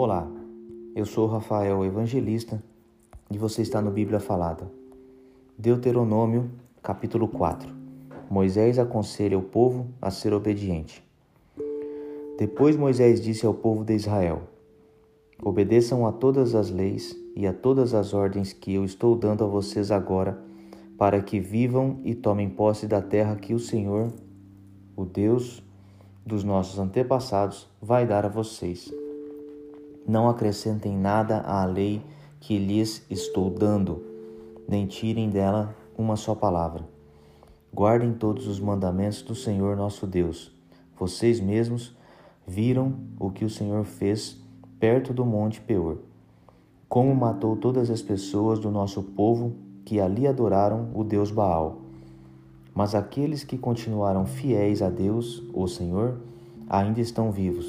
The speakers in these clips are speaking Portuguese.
Olá, eu sou Rafael Evangelista e você está no Bíblia Falada. Deuteronômio, capítulo 4. Moisés aconselha o povo a ser obediente. Depois Moisés disse ao povo de Israel: Obedeçam a todas as leis e a todas as ordens que eu estou dando a vocês agora, para que vivam e tomem posse da terra que o Senhor, o Deus dos nossos antepassados, vai dar a vocês não acrescentem nada à lei que lhes estou dando, nem tirem dela uma só palavra. Guardem todos os mandamentos do Senhor nosso Deus. Vocês mesmos viram o que o Senhor fez perto do monte Peor, como matou todas as pessoas do nosso povo que ali adoraram o Deus Baal. Mas aqueles que continuaram fiéis a Deus, o Senhor, ainda estão vivos.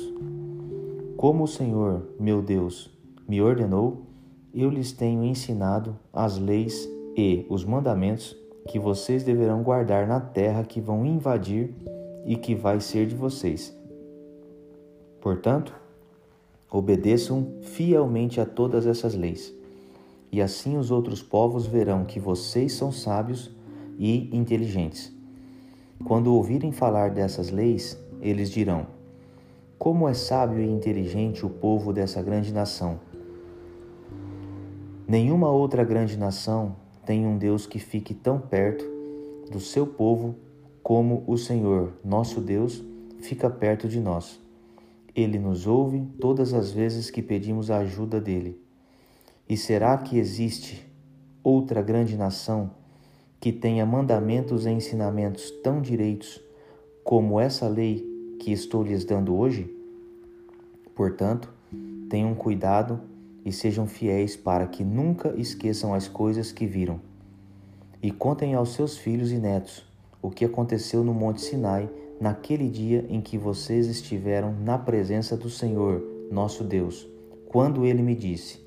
Como o Senhor, meu Deus, me ordenou, eu lhes tenho ensinado as leis e os mandamentos que vocês deverão guardar na terra que vão invadir e que vai ser de vocês. Portanto, obedeçam fielmente a todas essas leis, e assim os outros povos verão que vocês são sábios e inteligentes. Quando ouvirem falar dessas leis, eles dirão: como é sábio e inteligente o povo dessa grande nação. Nenhuma outra grande nação tem um Deus que fique tão perto do seu povo como o Senhor, nosso Deus, fica perto de nós. Ele nos ouve todas as vezes que pedimos a ajuda dele. E será que existe outra grande nação que tenha mandamentos e ensinamentos tão direitos como essa lei que estou lhes dando hoje? Portanto, tenham cuidado e sejam fiéis para que nunca esqueçam as coisas que viram. E contem aos seus filhos e netos o que aconteceu no Monte Sinai naquele dia em que vocês estiveram na presença do Senhor, nosso Deus, quando ele me disse: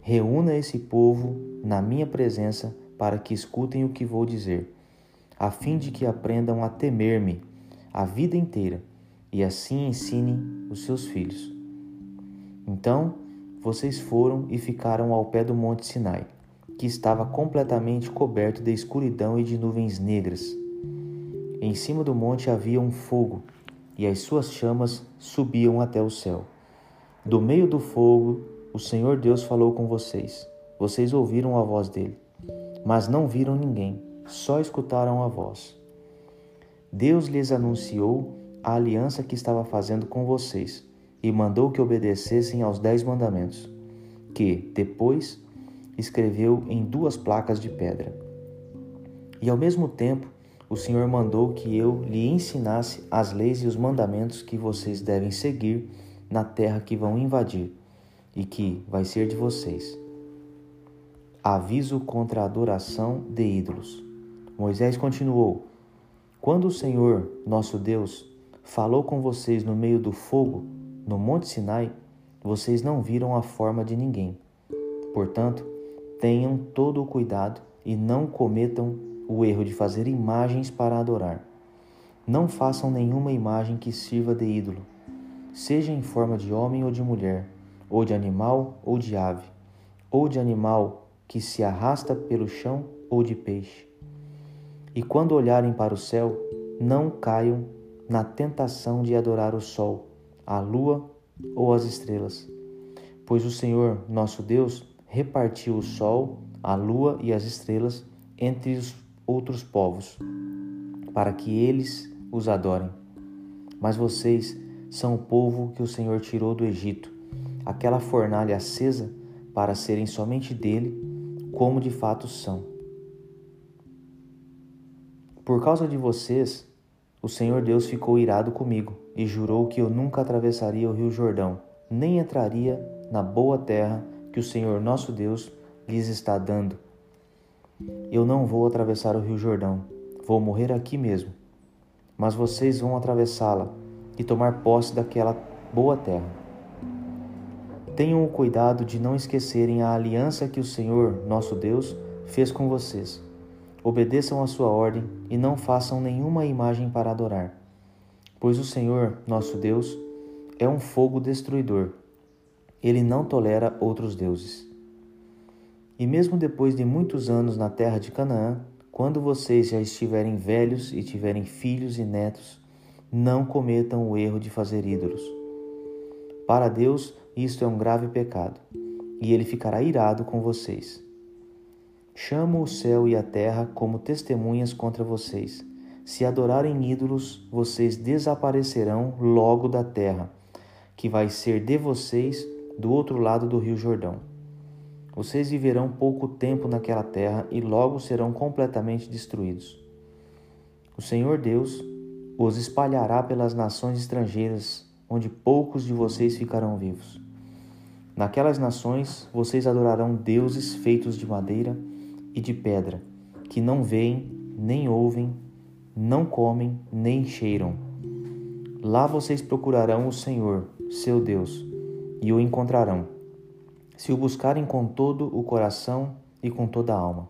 Reúna esse povo na minha presença para que escutem o que vou dizer, a fim de que aprendam a temer-me a vida inteira e assim ensinem os seus filhos. Então vocês foram e ficaram ao pé do monte Sinai, que estava completamente coberto de escuridão e de nuvens negras. Em cima do monte havia um fogo, e as suas chamas subiam até o céu. Do meio do fogo, o Senhor Deus falou com vocês. Vocês ouviram a voz dele, mas não viram ninguém, só escutaram a voz. Deus lhes anunciou a aliança que estava fazendo com vocês e mandou que obedecessem aos dez mandamentos, que, depois, escreveu em duas placas de pedra. E ao mesmo tempo, o Senhor mandou que eu lhe ensinasse as leis e os mandamentos que vocês devem seguir na terra que vão invadir e que vai ser de vocês. Aviso contra a adoração de ídolos. Moisés continuou: Quando o Senhor, nosso Deus, falou com vocês no meio do fogo, no Monte Sinai, vocês não viram a forma de ninguém. Portanto, tenham todo o cuidado e não cometam o erro de fazer imagens para adorar. Não façam nenhuma imagem que sirva de ídolo, seja em forma de homem ou de mulher, ou de animal ou de ave, ou de animal que se arrasta pelo chão ou de peixe. E quando olharem para o céu, não caiam na tentação de adorar o sol, a lua ou as estrelas. Pois o Senhor, nosso Deus, repartiu o sol, a lua e as estrelas entre os outros povos, para que eles os adorem. Mas vocês são o povo que o Senhor tirou do Egito, aquela fornalha acesa para serem somente dele, como de fato são. Por causa de vocês, o Senhor Deus ficou irado comigo e jurou que eu nunca atravessaria o rio Jordão, nem entraria na boa terra que o Senhor nosso Deus lhes está dando. Eu não vou atravessar o rio Jordão, vou morrer aqui mesmo. Mas vocês vão atravessá-la e tomar posse daquela boa terra. Tenham o cuidado de não esquecerem a aliança que o Senhor, nosso Deus, fez com vocês Obedeçam a sua ordem e não façam nenhuma imagem para adorar, pois o Senhor, nosso Deus, é um fogo destruidor. ele não tolera outros deuses. E mesmo depois de muitos anos na terra de Canaã, quando vocês já estiverem velhos e tiverem filhos e netos, não cometam o erro de fazer ídolos. Para Deus, isto é um grave pecado, e ele ficará irado com vocês. Chamo o céu e a terra como testemunhas contra vocês. Se adorarem ídolos, vocês desaparecerão logo da terra, que vai ser de vocês do outro lado do rio Jordão. Vocês viverão pouco tempo naquela terra e logo serão completamente destruídos. O Senhor Deus os espalhará pelas nações estrangeiras, onde poucos de vocês ficarão vivos. Naquelas nações vocês adorarão deuses feitos de madeira e de pedra, que não veem, nem ouvem, não comem, nem cheiram. Lá vocês procurarão o Senhor, seu Deus, e o encontrarão, se o buscarem com todo o coração e com toda a alma.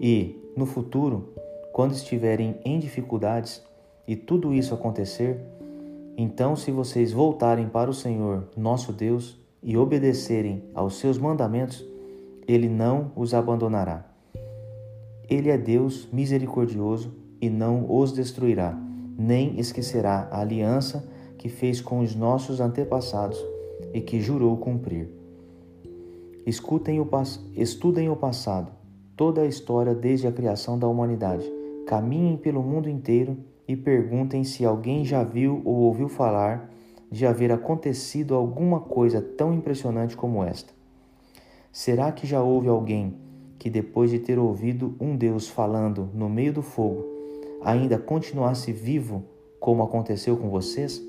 E, no futuro, quando estiverem em dificuldades e tudo isso acontecer, então, se vocês voltarem para o Senhor, nosso Deus, e obedecerem aos seus mandamentos, ele não os abandonará. Ele é Deus misericordioso e não os destruirá, nem esquecerá a aliança que fez com os nossos antepassados e que jurou cumprir. Escutem o, estudem o passado, toda a história desde a criação da humanidade. Caminhem pelo mundo inteiro e perguntem se alguém já viu ou ouviu falar de haver acontecido alguma coisa tão impressionante como esta. Será que já houve alguém que, depois de ter ouvido um Deus falando no meio do fogo, ainda continuasse vivo, como aconteceu com vocês?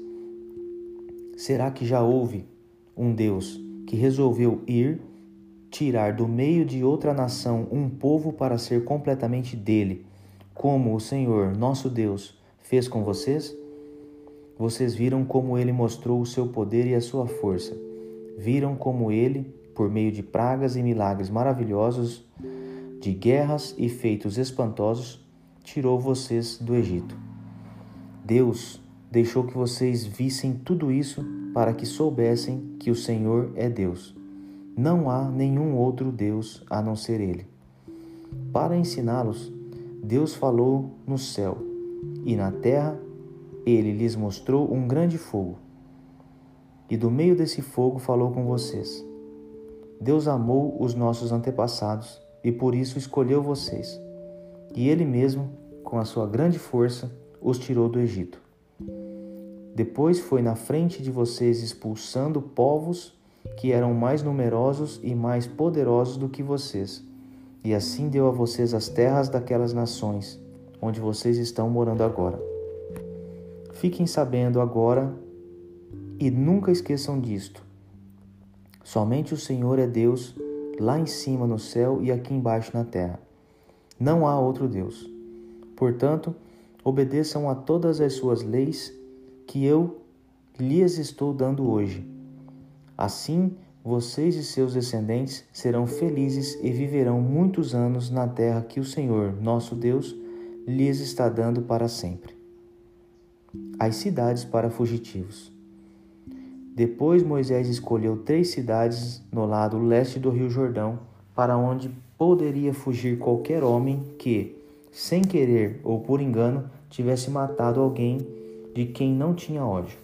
Será que já houve um Deus que resolveu ir tirar do meio de outra nação um povo para ser completamente dele, como o Senhor, nosso Deus, fez com vocês? Vocês viram como ele mostrou o seu poder e a sua força. Viram como ele, por meio de pragas e milagres maravilhosos, de guerras e feitos espantosos, tirou vocês do Egito. Deus deixou que vocês vissem tudo isso para que soubessem que o Senhor é Deus. Não há nenhum outro Deus a não ser Ele. Para ensiná-los, Deus falou no céu, e na terra ele lhes mostrou um grande fogo. E do meio desse fogo falou com vocês. Deus amou os nossos antepassados e por isso escolheu vocês. E ele mesmo, com a sua grande força, os tirou do Egito. Depois foi na frente de vocês expulsando povos que eram mais numerosos e mais poderosos do que vocês, e assim deu a vocês as terras daquelas nações, onde vocês estão morando agora. Fiquem sabendo agora e nunca esqueçam disto. Somente o Senhor é Deus lá em cima no céu e aqui embaixo na terra. Não há outro Deus. Portanto, obedeçam a todas as suas leis que eu lhes estou dando hoje. Assim, vocês e seus descendentes serão felizes e viverão muitos anos na terra que o Senhor, nosso Deus, lhes está dando para sempre. As cidades para fugitivos. Depois Moisés escolheu três cidades no lado leste do Rio Jordão, para onde poderia fugir qualquer homem que, sem querer ou por engano, tivesse matado alguém de quem não tinha ódio.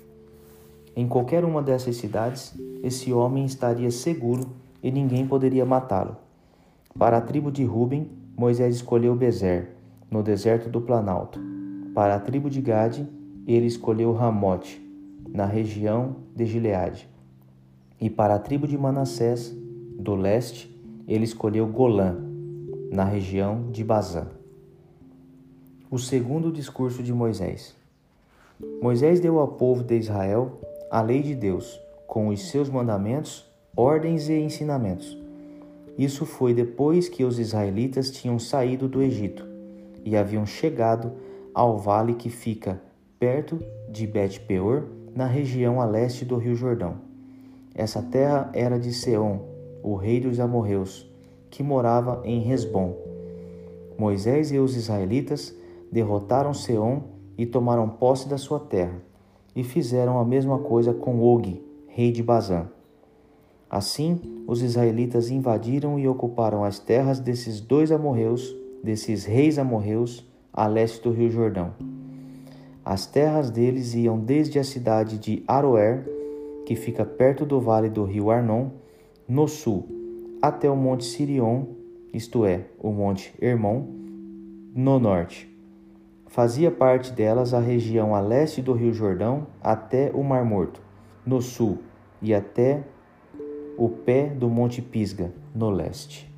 Em qualquer uma dessas cidades, esse homem estaria seguro e ninguém poderia matá-lo. Para a tribo de Ruben, Moisés escolheu Bezer, no deserto do Planalto. Para a tribo de Gade, ele escolheu Ramote, na região de Gileade. E para a tribo de Manassés, do leste, ele escolheu Golã, na região de Bazã. O segundo discurso de Moisés. Moisés deu ao povo de Israel a lei de Deus, com os seus mandamentos, ordens e ensinamentos. Isso foi depois que os israelitas tinham saído do Egito e haviam chegado ao vale que fica perto de Bet-peor, na região a leste do Rio Jordão. Essa terra era de Seom, o rei dos amorreus, que morava em Resbom. Moisés e os israelitas derrotaram Seom e tomaram posse da sua terra, e fizeram a mesma coisa com Og, rei de Bazã. Assim, os israelitas invadiram e ocuparam as terras desses dois amorreus, desses reis amorreus, a leste do rio Jordão. As terras deles iam desde a cidade de Aroer, que fica perto do vale do rio Arnon, no sul, até o monte Sirion, isto é, o monte Hermon, no norte. Fazia parte delas a região a leste do rio Jordão até o Mar Morto, no sul, e até o pé do Monte Pisga, no leste.